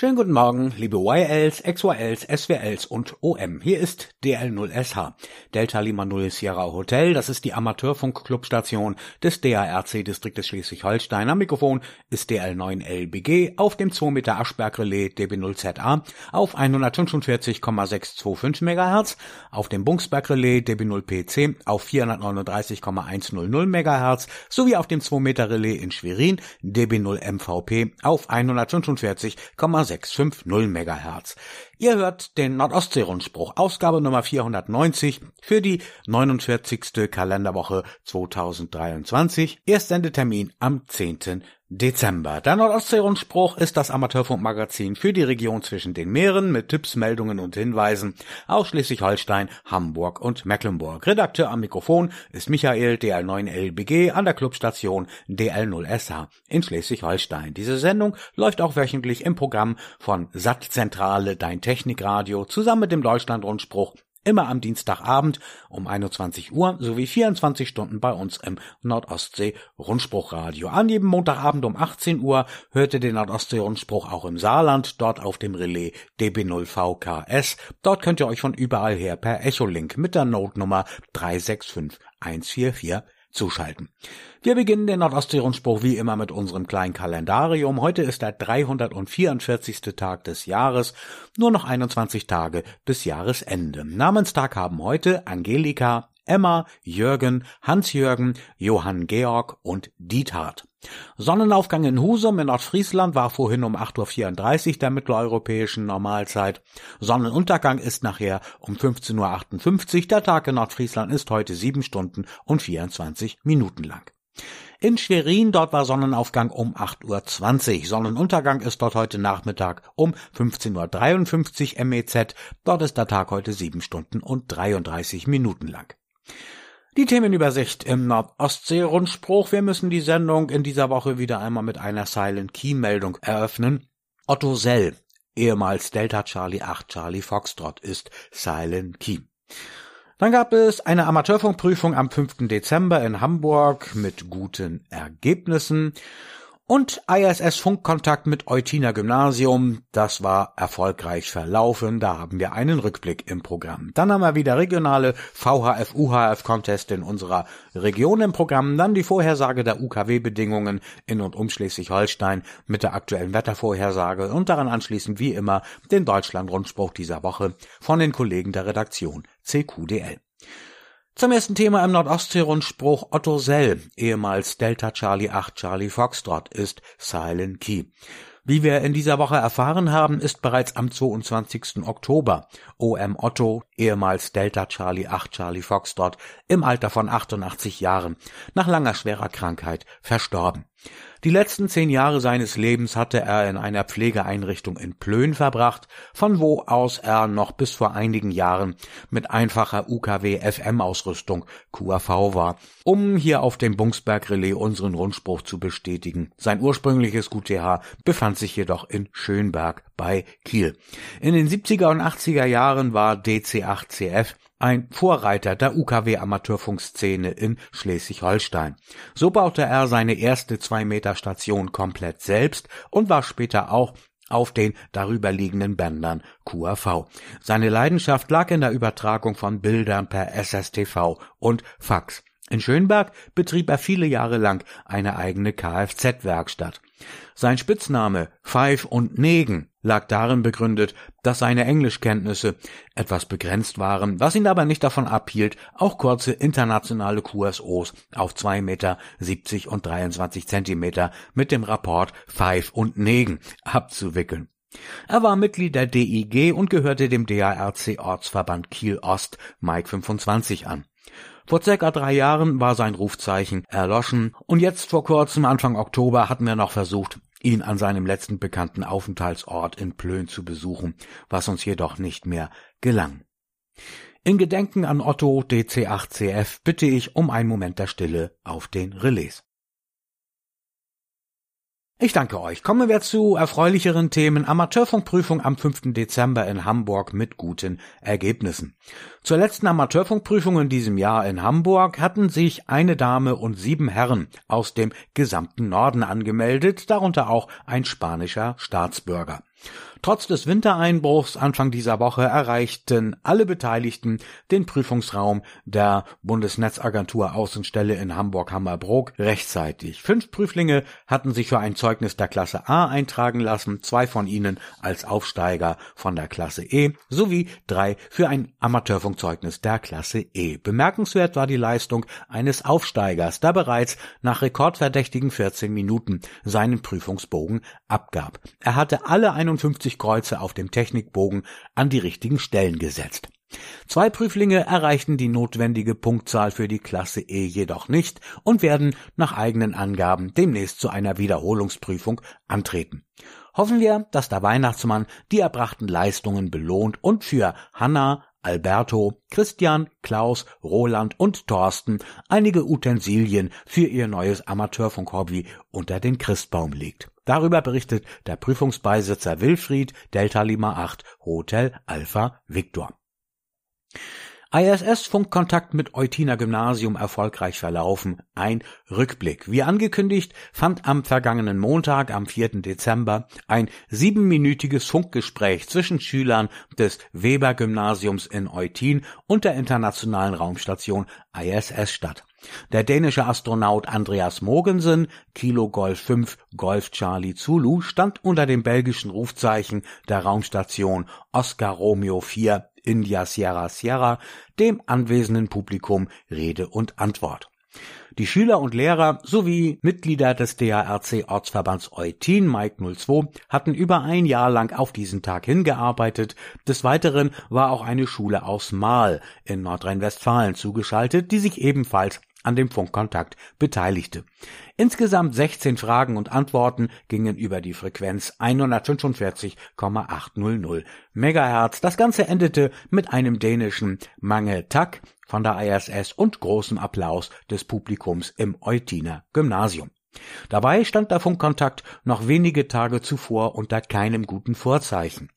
Schönen guten Morgen, liebe YLs, XYLs, SWLs und OM. Hier ist DL0SH, Delta Lima Null Sierra Hotel. Das ist die Amateurfunk-Clubstation des DARC-Distriktes Schleswig-Holstein. Am Mikrofon ist DL9LBG auf dem 2 Meter Aschberg-Relais DB0ZA auf 145,625 MHz, auf dem Bungsberg-Relais DB0PC auf 439,100 MHz sowie auf dem 2 Meter Relais in Schwerin DB0MVP auf 145,6 650 MHz. Ihr hört den Nordostseerundspruch, Ausgabe Nummer 490 für die 49. Kalenderwoche 2023. Erstsendetermin am 10. Dezember. Der Nordostseerundspruch ist das Amateurfunkmagazin für die Region zwischen den Meeren mit Tipps, Meldungen und Hinweisen aus Schleswig-Holstein, Hamburg und Mecklenburg. Redakteur am Mikrofon ist Michael DL9LBG an der Clubstation DL0SH in Schleswig-Holstein. Diese Sendung läuft auch wöchentlich im Programm von Sattzentrale Dein Technikradio zusammen mit dem Deutschlandrundspruch immer am Dienstagabend um 21 Uhr sowie 24 Stunden bei uns im Nordostsee Rundspruchradio. An jedem Montagabend um 18 Uhr hörte den Nordostsee Rundspruch auch im Saarland, dort auf dem Relais DB0VKS. Dort könnt ihr euch von überall her per Echolink mit der Notenummer 365144 zuschalten. Wir beginnen den Nordostseerundspruch wie immer mit unserem kleinen Kalendarium. Heute ist der 344. Tag des Jahres, nur noch 21 Tage bis Jahresende. Namenstag haben heute Angelika, Emma, Jürgen, Hans-Jürgen, Johann Georg und Diethard. Sonnenaufgang in Husum in Nordfriesland war vorhin um 8.34 Uhr der mitteleuropäischen Normalzeit. Sonnenuntergang ist nachher um 15.58 Uhr. Der Tag in Nordfriesland ist heute 7 Stunden und 24 Minuten lang. In Schwerin, dort war Sonnenaufgang um 8.20 Uhr. Sonnenuntergang ist dort heute Nachmittag um 15.53 Uhr MEZ. Dort ist der Tag heute 7 Stunden und 33 Minuten lang. Die Themenübersicht im Nordostsee-Rundspruch. Wir müssen die Sendung in dieser Woche wieder einmal mit einer Silent Key-Meldung eröffnen. Otto Sell, ehemals Delta Charlie 8 Charlie Foxtrot, ist Silent Key. Dann gab es eine Amateurfunkprüfung am 5. Dezember in Hamburg mit guten Ergebnissen. Und ISS Funkkontakt mit Eutiner Gymnasium, das war erfolgreich verlaufen, da haben wir einen Rückblick im Programm. Dann haben wir wieder regionale VHF UHF Contest in unserer Region im Programm, dann die Vorhersage der UKW Bedingungen in und um Schleswig-Holstein mit der aktuellen Wettervorhersage und daran anschließend wie immer den Deutschland Rundspruch dieser Woche von den Kollegen der Redaktion CQDL. Zum ersten Thema im Nordostsee-Rundspruch Otto Sell, ehemals Delta Charlie 8 Charlie Foxtrot, ist Silent Key. Wie wir in dieser Woche erfahren haben, ist bereits am 22. Oktober OM Otto, ehemals Delta Charlie 8 Charlie Foxtrot, im Alter von 88 Jahren nach langer schwerer Krankheit verstorben. Die letzten zehn Jahre seines Lebens hatte er in einer Pflegeeinrichtung in Plön verbracht, von wo aus er noch bis vor einigen Jahren mit einfacher UKW-FM-Ausrüstung QAV war, um hier auf dem Bungsberg-Relais unseren Rundspruch zu bestätigen. Sein ursprüngliches QTH befand sich jedoch in Schönberg bei Kiel. In den 70er und 80er Jahren war DC8CF ein Vorreiter der UKW-Amateurfunkszene in Schleswig-Holstein. So baute er seine erste Zwei-Meter-Station komplett selbst und war später auch auf den darüberliegenden Bändern QAV. Seine Leidenschaft lag in der Übertragung von Bildern per SSTV und Fax. In Schönberg betrieb er viele Jahre lang eine eigene Kfz-Werkstatt. Sein Spitzname Pfeif und Negen lag darin begründet, dass seine Englischkenntnisse etwas begrenzt waren, was ihn aber nicht davon abhielt, auch kurze internationale QSOs auf zwei Meter siebzig und 23 Zentimeter mit dem Rapport Pfeif und Negen abzuwickeln. Er war Mitglied der DIG und gehörte dem DARC Ortsverband Kiel Ost Mike 25 an. Vor circa drei Jahren war sein Rufzeichen erloschen und jetzt vor kurzem Anfang Oktober hatten wir noch versucht, ihn an seinem letzten bekannten Aufenthaltsort in Plön zu besuchen, was uns jedoch nicht mehr gelang. In Gedenken an Otto DC8CF bitte ich um einen Moment der Stille auf den Relais. Ich danke euch. Kommen wir zu erfreulicheren Themen. Amateurfunkprüfung am 5. Dezember in Hamburg mit guten Ergebnissen. Zur letzten Amateurfunkprüfung in diesem Jahr in Hamburg hatten sich eine Dame und sieben Herren aus dem gesamten Norden angemeldet, darunter auch ein spanischer Staatsbürger. Trotz des Wintereinbruchs Anfang dieser Woche erreichten alle Beteiligten den Prüfungsraum der Bundesnetzagentur Außenstelle in Hamburg-Hammerbrook rechtzeitig. Fünf Prüflinge hatten sich für ein Zeugnis der Klasse A eintragen lassen, zwei von ihnen als Aufsteiger von der Klasse E sowie drei für ein Amateurfunkzeugnis der Klasse E. Bemerkenswert war die Leistung eines Aufsteigers, der bereits nach rekordverdächtigen 14 Minuten seinen Prüfungsbogen abgab. Er hatte alle 51 Kreuze auf dem Technikbogen an die richtigen Stellen gesetzt. Zwei Prüflinge erreichten die notwendige Punktzahl für die Klasse E jedoch nicht und werden nach eigenen Angaben demnächst zu einer Wiederholungsprüfung antreten. Hoffen wir, dass der Weihnachtsmann die erbrachten Leistungen belohnt und für Hanna, Alberto, Christian, Klaus, Roland und Thorsten einige Utensilien für ihr neues Amateurfunkhobby unter den Christbaum legt. Darüber berichtet der Prüfungsbeisitzer Wilfried Delta Lima 8 Hotel Alpha Victor. ISS-Funkkontakt mit Eutiner Gymnasium erfolgreich verlaufen. Ein Rückblick. Wie angekündigt, fand am vergangenen Montag, am 4. Dezember, ein siebenminütiges Funkgespräch zwischen Schülern des Weber-Gymnasiums in Eutin und der internationalen Raumstation ISS statt. Der dänische Astronaut Andreas Mogensen, Kilo Golf 5 Golf Charlie Zulu, stand unter dem belgischen Rufzeichen der Raumstation Oscar Romeo 4 India Sierra Sierra dem anwesenden Publikum Rede und Antwort. Die Schüler und Lehrer sowie Mitglieder des DARC Ortsverbands Eutin Mike 02 hatten über ein Jahr lang auf diesen Tag hingearbeitet. Des Weiteren war auch eine Schule aus Mahl in Nordrhein-Westfalen zugeschaltet, die sich ebenfalls an dem Funkkontakt beteiligte. Insgesamt 16 Fragen und Antworten gingen über die Frequenz 145,800 Megahertz. Das Ganze endete mit einem dänischen Mange Tak von der ISS und großem Applaus des Publikums im Eutiner Gymnasium. Dabei stand der Funkkontakt noch wenige Tage zuvor unter keinem guten Vorzeichen.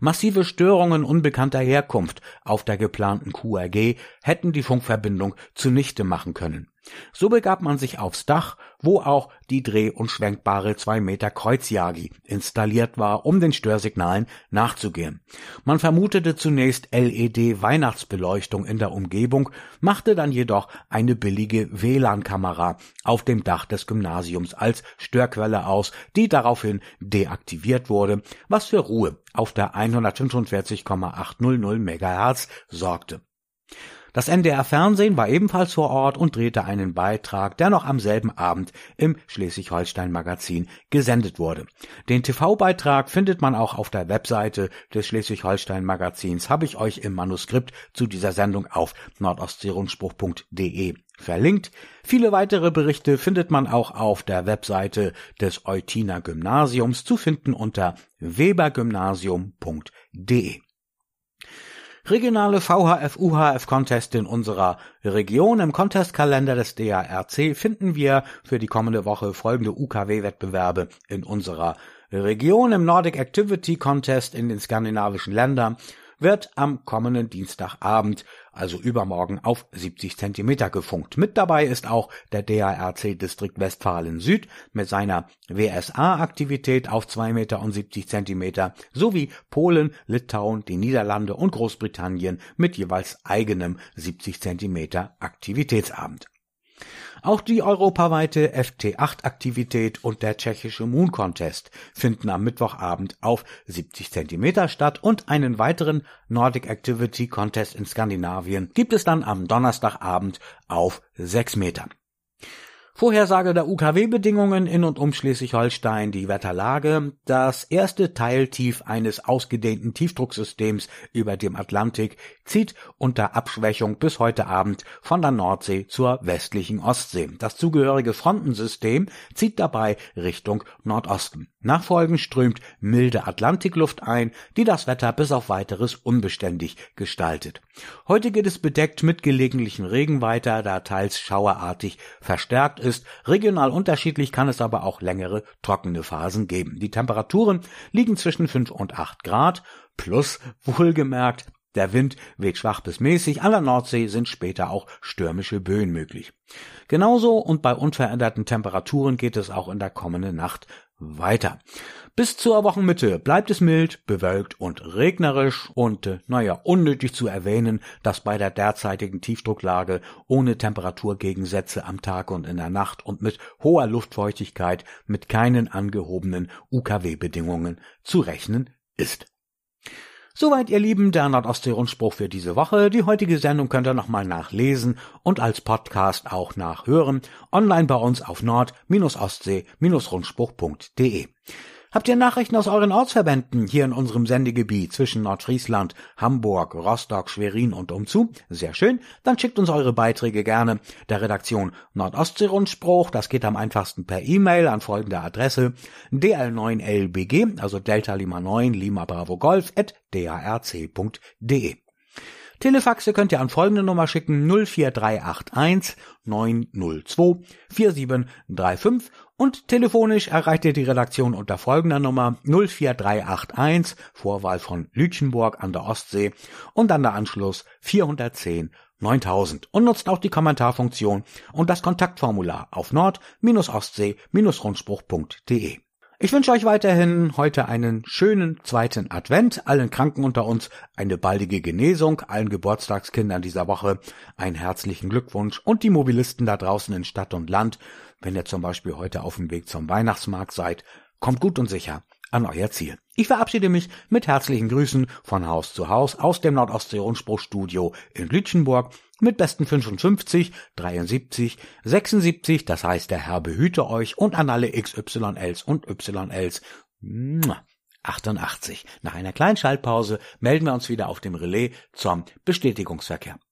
Massive Störungen unbekannter Herkunft auf der geplanten QRG hätten die Funkverbindung zunichte machen können. So begab man sich aufs Dach, wo auch die dreh- und schwenkbare 2 Meter Kreuzjagi installiert war, um den Störsignalen nachzugehen. Man vermutete zunächst LED-Weihnachtsbeleuchtung in der Umgebung, machte dann jedoch eine billige WLAN-Kamera auf dem Dach des Gymnasiums als Störquelle aus, die daraufhin deaktiviert wurde, was für Ruhe auf der 145,800 MHz sorgte. Das NDR Fernsehen war ebenfalls vor Ort und drehte einen Beitrag, der noch am selben Abend im Schleswig-Holstein Magazin gesendet wurde. Den TV-Beitrag findet man auch auf der Webseite des Schleswig-Holstein Magazins, habe ich euch im Manuskript zu dieser Sendung auf nordostseerundspruch.de verlinkt. Viele weitere Berichte findet man auch auf der Webseite des Eutiner Gymnasiums zu finden unter webergymnasium.de. Regionale VHF-UHF-Contest in unserer Region. Im Contestkalender des DARC finden wir für die kommende Woche folgende UKW-Wettbewerbe in unserer Region. Im Nordic Activity Contest in den skandinavischen Ländern wird am kommenden Dienstagabend, also übermorgen, auf 70 Zentimeter gefunkt. Mit dabei ist auch der DARC Distrikt Westfalen Süd mit seiner WSA-Aktivität auf 2 Meter und 70 Zentimeter sowie Polen, Litauen, die Niederlande und Großbritannien mit jeweils eigenem 70 Zentimeter Aktivitätsabend. Auch die europaweite FT8-Aktivität und der tschechische Moon Contest finden am Mittwochabend auf 70 Zentimeter statt und einen weiteren Nordic Activity Contest in Skandinavien gibt es dann am Donnerstagabend auf 6 Metern. Vorhersage der UKW-Bedingungen in und um Schleswig-Holstein, die Wetterlage, das erste Teiltief eines ausgedehnten Tiefdrucksystems über dem Atlantik zieht unter Abschwächung bis heute Abend von der Nordsee zur westlichen Ostsee. Das zugehörige Frontensystem zieht dabei Richtung Nordosten. Nachfolgend strömt milde Atlantikluft ein, die das Wetter bis auf weiteres unbeständig gestaltet. Heute geht es bedeckt mit gelegentlichen Regen weiter, da teils schauerartig verstärkt ist. Regional unterschiedlich kann es aber auch längere trockene Phasen geben. Die Temperaturen liegen zwischen 5 und 8 Grad, plus wohlgemerkt der Wind weht schwach bis mäßig, an der Nordsee sind später auch stürmische Böen möglich. Genauso und bei unveränderten Temperaturen geht es auch in der kommenden Nacht weiter. Bis zur Wochenmitte bleibt es mild, bewölkt und regnerisch und äh, naja, unnötig zu erwähnen, dass bei der derzeitigen Tiefdrucklage ohne Temperaturgegensätze am Tag und in der Nacht und mit hoher Luftfeuchtigkeit mit keinen angehobenen UKW-Bedingungen zu rechnen ist. Soweit, ihr Lieben, der Nordostsee-Rundspruch für diese Woche. Die heutige Sendung könnt ihr nochmal nachlesen und als Podcast auch nachhören. Online bei uns auf nord-ostsee-rundspruch.de. Habt ihr Nachrichten aus euren Ortsverbänden hier in unserem Sendegebiet zwischen Nordfriesland, Hamburg, Rostock, Schwerin und umzu? Sehr schön. Dann schickt uns eure Beiträge gerne der Redaktion Nordostsee-Rundspruch. Das geht am einfachsten per E-Mail an folgende Adresse dl9lbg, also Delta Lima 9 Lima Bravo Golf at darc.de. Telefaxe könnt ihr an folgende Nummer schicken 04381 902 4735 und telefonisch erreicht ihr die Redaktion unter folgender Nummer 04381 Vorwahl von Lütchenburg an der Ostsee und dann der Anschluss 410 9000 und nutzt auch die Kommentarfunktion und das Kontaktformular auf nord-ostsee-rundspruch.de. Ich wünsche euch weiterhin heute einen schönen zweiten Advent, allen Kranken unter uns eine baldige Genesung, allen Geburtstagskindern dieser Woche einen herzlichen Glückwunsch. Und die Mobilisten da draußen in Stadt und Land, wenn ihr zum Beispiel heute auf dem Weg zum Weihnachtsmarkt seid, kommt gut und sicher an euer Ziel. Ich verabschiede mich mit herzlichen Grüßen von Haus zu Haus aus dem Nordostsee-Rundspruchstudio in Lütchenburg mit besten 55, 73, 76, das heißt der Herr behüte euch und an alle XYLs und YLs 88. Nach einer kleinen Schaltpause melden wir uns wieder auf dem Relais zum Bestätigungsverkehr.